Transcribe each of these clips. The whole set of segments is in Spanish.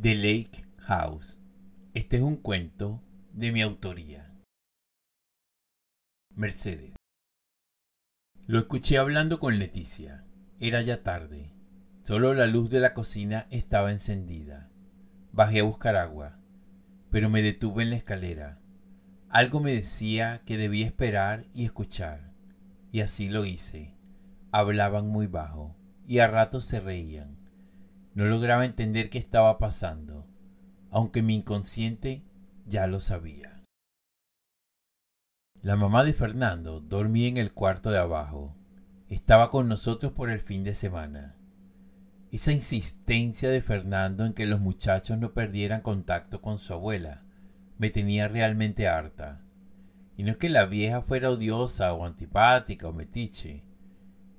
The Lake House. Este es un cuento de mi autoría. Mercedes. Lo escuché hablando con Leticia. Era ya tarde. Solo la luz de la cocina estaba encendida. Bajé a buscar agua, pero me detuve en la escalera. Algo me decía que debía esperar y escuchar, y así lo hice. Hablaban muy bajo, y a ratos se reían. No lograba entender qué estaba pasando, aunque mi inconsciente ya lo sabía. La mamá de Fernando dormía en el cuarto de abajo. Estaba con nosotros por el fin de semana. Esa insistencia de Fernando en que los muchachos no perdieran contacto con su abuela me tenía realmente harta. Y no es que la vieja fuera odiosa o antipática o metiche,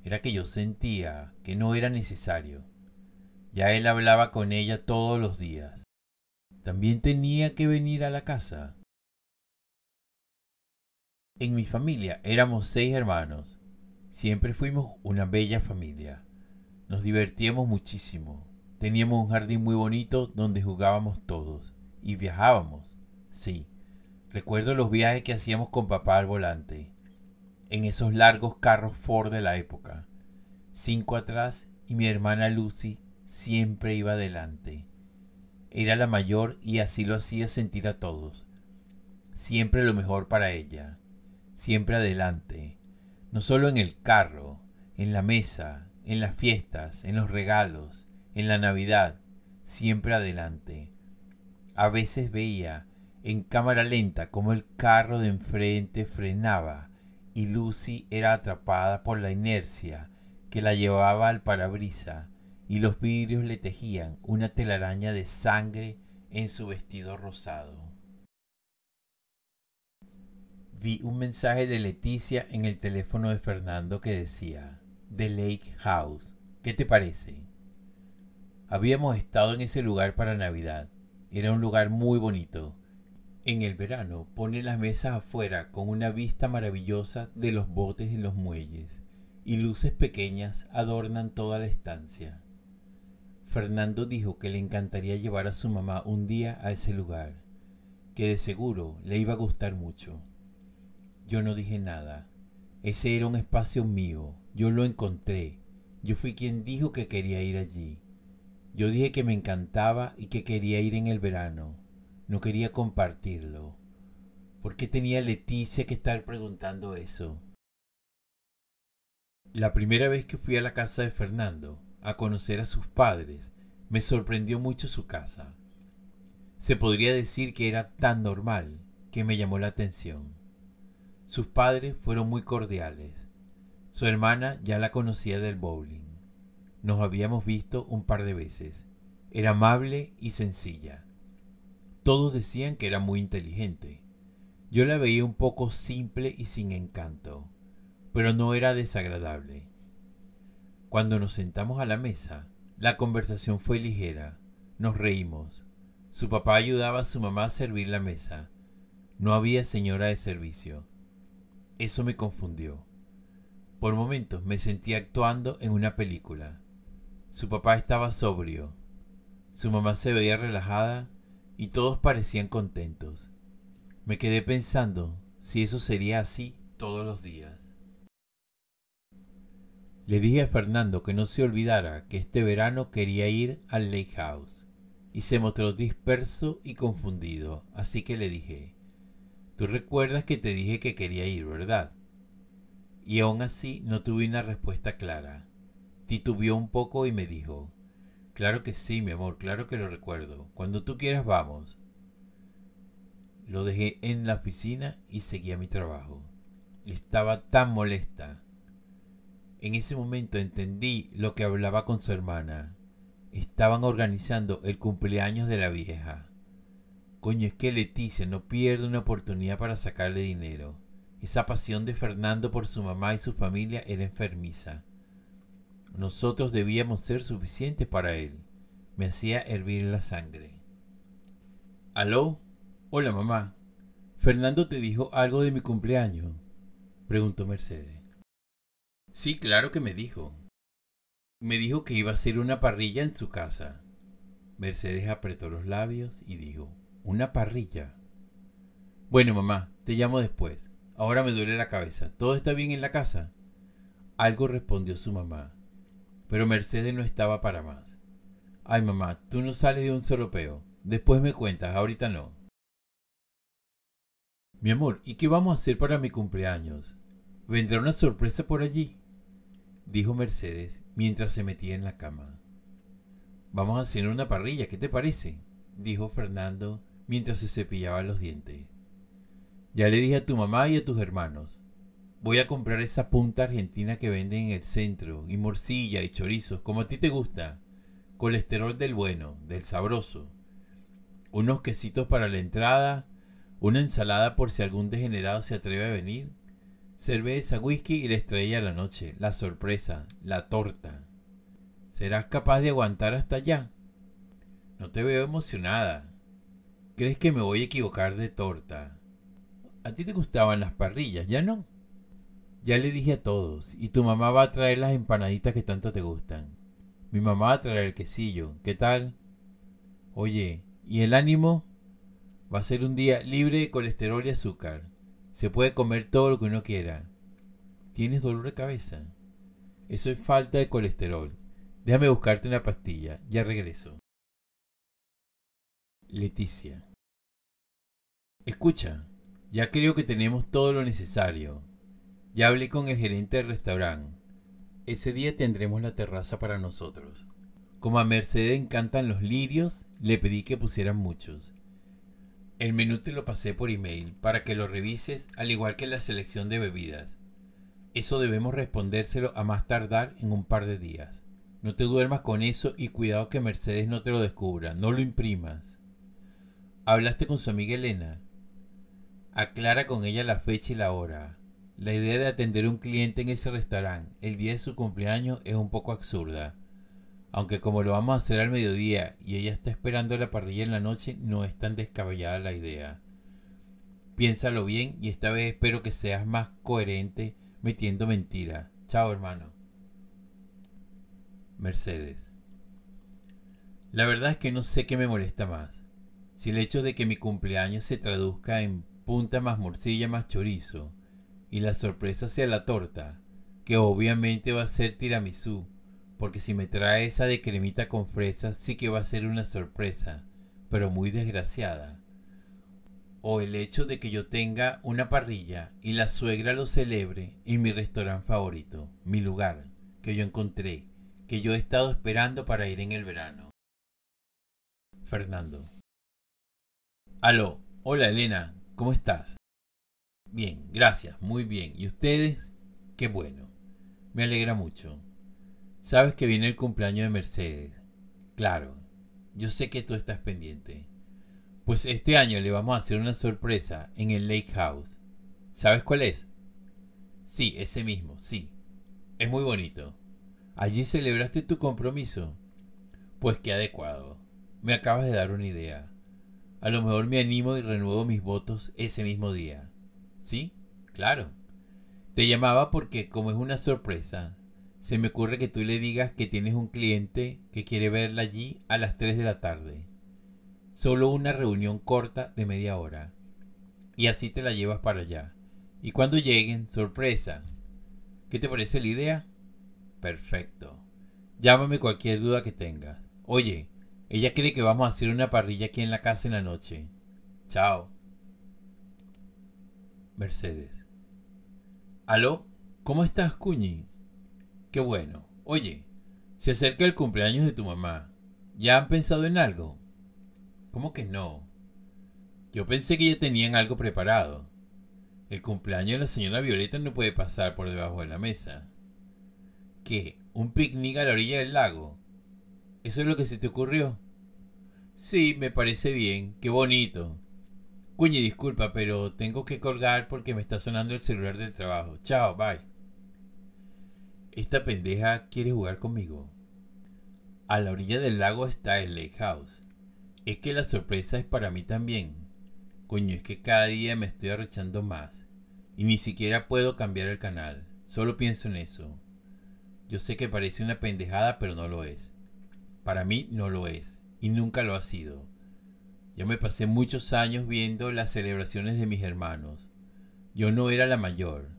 era que yo sentía que no era necesario ya él hablaba con ella todos los días. También tenía que venir a la casa. En mi familia éramos seis hermanos. Siempre fuimos una bella familia. Nos divertíamos muchísimo. Teníamos un jardín muy bonito donde jugábamos todos. Y viajábamos. Sí. Recuerdo los viajes que hacíamos con papá al volante. En esos largos carros Ford de la época. Cinco atrás y mi hermana Lucy siempre iba adelante. Era la mayor y así lo hacía sentir a todos. Siempre lo mejor para ella. Siempre adelante. No solo en el carro, en la mesa, en las fiestas, en los regalos, en la Navidad. Siempre adelante. A veces veía en cámara lenta como el carro de enfrente frenaba y Lucy era atrapada por la inercia que la llevaba al parabrisa y los vidrios le tejían una telaraña de sangre en su vestido rosado. Vi un mensaje de Leticia en el teléfono de Fernando que decía, The Lake House, ¿qué te parece? Habíamos estado en ese lugar para Navidad. Era un lugar muy bonito. En el verano pone las mesas afuera con una vista maravillosa de los botes en los muelles y luces pequeñas adornan toda la estancia. Fernando dijo que le encantaría llevar a su mamá un día a ese lugar, que de seguro le iba a gustar mucho. Yo no dije nada. Ese era un espacio mío. Yo lo encontré. Yo fui quien dijo que quería ir allí. Yo dije que me encantaba y que quería ir en el verano. No quería compartirlo. ¿Por qué tenía Leticia que estar preguntando eso? La primera vez que fui a la casa de Fernando, a conocer a sus padres, me sorprendió mucho su casa. Se podría decir que era tan normal que me llamó la atención. Sus padres fueron muy cordiales. Su hermana ya la conocía del bowling. Nos habíamos visto un par de veces. Era amable y sencilla. Todos decían que era muy inteligente. Yo la veía un poco simple y sin encanto, pero no era desagradable. Cuando nos sentamos a la mesa, la conversación fue ligera. Nos reímos. Su papá ayudaba a su mamá a servir la mesa. No había señora de servicio. Eso me confundió. Por momentos me sentí actuando en una película. Su papá estaba sobrio. Su mamá se veía relajada y todos parecían contentos. Me quedé pensando si eso sería así todos los días. Le dije a Fernando que no se olvidara que este verano quería ir al Lake House y se mostró disperso y confundido, así que le dije, tú recuerdas que te dije que quería ir, ¿verdad? Y aún así no tuve una respuesta clara. Titubeó un poco y me dijo, claro que sí, mi amor, claro que lo recuerdo, cuando tú quieras vamos. Lo dejé en la oficina y seguí a mi trabajo. Estaba tan molesta en ese momento entendí lo que hablaba con su hermana. Estaban organizando el cumpleaños de la vieja. Coño, es que Leticia no pierde una oportunidad para sacarle dinero. Esa pasión de Fernando por su mamá y su familia era enfermiza. Nosotros debíamos ser suficientes para él. Me hacía hervir la sangre. ¿Aló? Hola, mamá. ¿Fernando te dijo algo de mi cumpleaños? preguntó Mercedes. Sí, claro que me dijo. Me dijo que iba a hacer una parrilla en su casa. Mercedes apretó los labios y dijo, ¿una parrilla? Bueno, mamá, te llamo después. Ahora me duele la cabeza. ¿Todo está bien en la casa? Algo respondió su mamá. Pero Mercedes no estaba para más. Ay, mamá, tú no sales de un solo peo. Después me cuentas, ahorita no. Mi amor, ¿y qué vamos a hacer para mi cumpleaños? ¿Vendrá una sorpresa por allí? Dijo Mercedes mientras se metía en la cama. Vamos a hacer una parrilla, ¿qué te parece? Dijo Fernando mientras se cepillaba los dientes. Ya le dije a tu mamá y a tus hermanos. Voy a comprar esa punta argentina que venden en el centro, y morcilla y chorizos, como a ti te gusta. Colesterol del bueno, del sabroso. Unos quesitos para la entrada, una ensalada por si algún degenerado se atreve a venir. Cerveza, whisky y la estrella de la noche, la sorpresa, la torta. ¿Serás capaz de aguantar hasta allá? No te veo emocionada. ¿Crees que me voy a equivocar de torta? A ti te gustaban las parrillas, ¿ya no? Ya le dije a todos, y tu mamá va a traer las empanaditas que tanto te gustan. Mi mamá va a traer el quesillo, ¿qué tal? Oye, ¿y el ánimo? Va a ser un día libre de colesterol y azúcar. Se puede comer todo lo que uno quiera. ¿Tienes dolor de cabeza? Eso es falta de colesterol. Déjame buscarte una pastilla. Ya regreso. Leticia. Escucha, ya creo que tenemos todo lo necesario. Ya hablé con el gerente del restaurante. Ese día tendremos la terraza para nosotros. Como a Mercedes encantan los lirios, le pedí que pusieran muchos. El menú te lo pasé por email para que lo revises, al igual que la selección de bebidas. Eso debemos respondérselo a más tardar en un par de días. No te duermas con eso y cuidado que Mercedes no te lo descubra, no lo imprimas. ¿Hablaste con su amiga Elena? Aclara con ella la fecha y la hora. La idea de atender a un cliente en ese restaurante el día de su cumpleaños es un poco absurda. Aunque como lo vamos a hacer al mediodía y ella está esperando la parrilla en la noche, no es tan descabellada la idea. Piénsalo bien y esta vez espero que seas más coherente metiendo mentira. Chao hermano. Mercedes. La verdad es que no sé qué me molesta más. Si el hecho de que mi cumpleaños se traduzca en punta más morcilla más chorizo y la sorpresa sea la torta, que obviamente va a ser tiramisú, porque si me trae esa de cremita con fresas sí que va a ser una sorpresa, pero muy desgraciada. O el hecho de que yo tenga una parrilla y la suegra lo celebre en mi restaurante favorito, mi lugar, que yo encontré que yo he estado esperando para ir en el verano. Fernando. Aló, hola Elena, ¿cómo estás? Bien, gracias, muy bien. ¿Y ustedes? Qué bueno. Me alegra mucho. Sabes que viene el cumpleaños de Mercedes. Claro, yo sé que tú estás pendiente. Pues este año le vamos a hacer una sorpresa en el Lake House. ¿Sabes cuál es? Sí, ese mismo, sí. Es muy bonito. Allí celebraste tu compromiso. Pues qué adecuado. Me acabas de dar una idea. A lo mejor me animo y renuevo mis votos ese mismo día. ¿Sí? Claro. Te llamaba porque, como es una sorpresa, se me ocurre que tú le digas que tienes un cliente que quiere verla allí a las 3 de la tarde. Solo una reunión corta de media hora. Y así te la llevas para allá. Y cuando lleguen, sorpresa. ¿Qué te parece la idea? Perfecto. Llámame cualquier duda que tengas. Oye, ella cree que vamos a hacer una parrilla aquí en la casa en la noche. Chao. Mercedes. ¿Aló? ¿Cómo estás, Cuñi? Qué bueno. Oye, se acerca el cumpleaños de tu mamá. ¿Ya han pensado en algo? ¿Cómo que no? Yo pensé que ya tenían algo preparado. El cumpleaños de la señora Violeta no puede pasar por debajo de la mesa. ¿Qué? ¿Un picnic a la orilla del lago? ¿Eso es lo que se te ocurrió? Sí, me parece bien. Qué bonito. Cuñi, disculpa, pero tengo que colgar porque me está sonando el celular del trabajo. Chao, bye. Esta pendeja quiere jugar conmigo. A la orilla del lago está el Lake House. Es que la sorpresa es para mí también. Coño, es que cada día me estoy arrechando más. Y ni siquiera puedo cambiar el canal. Solo pienso en eso. Yo sé que parece una pendejada, pero no lo es. Para mí no lo es. y nunca lo ha sido. Yo me pasé muchos años viendo las celebraciones de mis hermanos. Yo no era la mayor,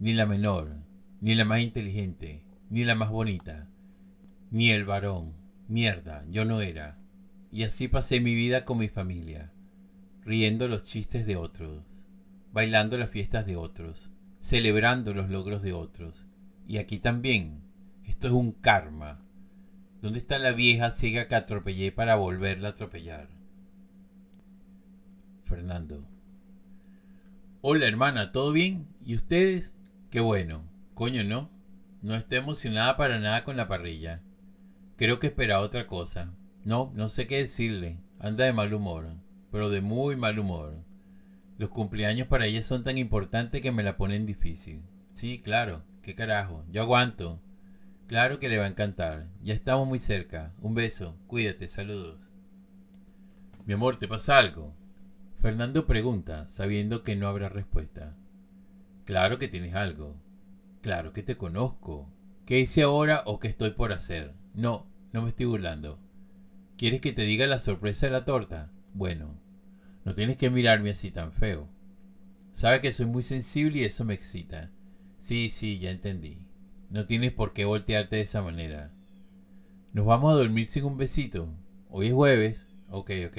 ni la menor, ni la más inteligente, ni la más bonita, ni el varón. Mierda, yo no era. Y así pasé mi vida con mi familia, riendo los chistes de otros, bailando las fiestas de otros, celebrando los logros de otros. Y aquí también, esto es un karma. ¿Dónde está la vieja ciega que atropellé para volverla a atropellar? Fernando. Hola hermana, ¿todo bien? ¿Y ustedes? Qué bueno. Coño, no. No estoy emocionada para nada con la parrilla. Creo que espera otra cosa. No, no sé qué decirle. Anda de mal humor. Pero de muy mal humor. Los cumpleaños para ella son tan importantes que me la ponen difícil. Sí, claro. ¿Qué carajo? Yo aguanto. Claro que le va a encantar. Ya estamos muy cerca. Un beso. Cuídate. Saludos. Mi amor, ¿te pasa algo? Fernando pregunta, sabiendo que no habrá respuesta. Claro que tienes algo. Claro que te conozco. ¿Qué hice ahora o qué estoy por hacer? No, no me estoy burlando. ¿Quieres que te diga la sorpresa de la torta? Bueno, no tienes que mirarme así tan feo. Sabes que soy muy sensible y eso me excita. Sí, sí, ya entendí. No tienes por qué voltearte de esa manera. ¿Nos vamos a dormir sin un besito? Hoy es jueves. Ok, ok.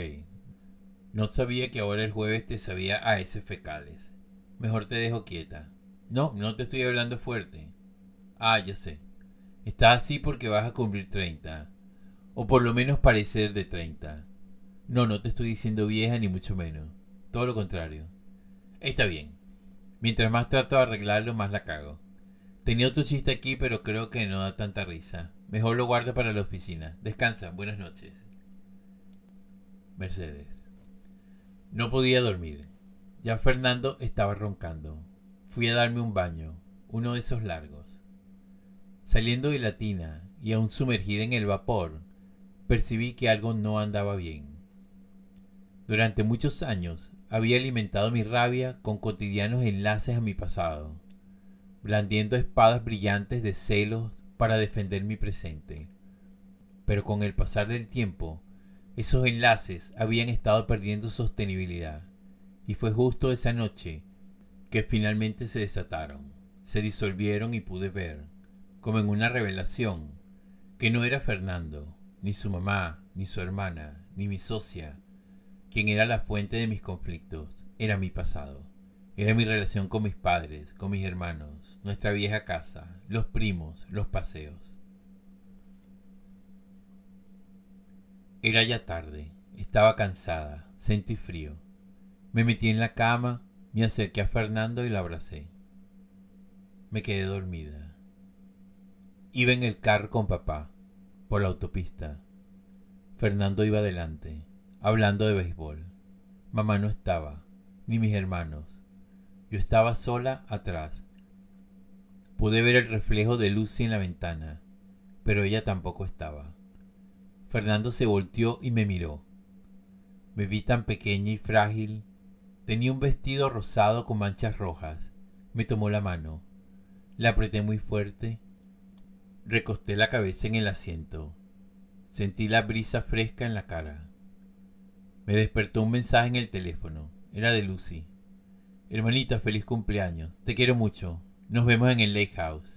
No sabía que ahora el jueves te sabía a ese fecales. Mejor te dejo quieta. No, no te estoy hablando fuerte. Ah, ya sé. Estás así porque vas a cumplir 30. O por lo menos parecer de 30. No, no te estoy diciendo vieja ni mucho menos. Todo lo contrario. Está bien. Mientras más trato de arreglarlo, más la cago. Tenía otro chiste aquí, pero creo que no da tanta risa. Mejor lo guardo para la oficina. Descansa. Buenas noches. Mercedes. No podía dormir. Ya Fernando estaba roncando. Fui a darme un baño, uno de esos largos. Saliendo de la tina y aún sumergida en el vapor, percibí que algo no andaba bien. Durante muchos años había alimentado mi rabia con cotidianos enlaces a mi pasado blandiendo espadas brillantes de celos para defender mi presente. Pero con el pasar del tiempo, esos enlaces habían estado perdiendo sostenibilidad, y fue justo esa noche que finalmente se desataron, se disolvieron y pude ver, como en una revelación, que no era Fernando, ni su mamá, ni su hermana, ni mi socia, quien era la fuente de mis conflictos, era mi pasado. Era mi relación con mis padres, con mis hermanos, nuestra vieja casa, los primos, los paseos. Era ya tarde, estaba cansada, sentí frío. Me metí en la cama, me acerqué a Fernando y la abracé. Me quedé dormida. Iba en el carro con papá, por la autopista. Fernando iba adelante, hablando de béisbol. Mamá no estaba, ni mis hermanos. Yo estaba sola atrás. Pude ver el reflejo de Lucy en la ventana, pero ella tampoco estaba. Fernando se volteó y me miró. Me vi tan pequeña y frágil. Tenía un vestido rosado con manchas rojas. Me tomó la mano. La apreté muy fuerte. Recosté la cabeza en el asiento. Sentí la brisa fresca en la cara. Me despertó un mensaje en el teléfono. Era de Lucy. Hermanita, feliz cumpleaños. Te quiero mucho. Nos vemos en el Lake House.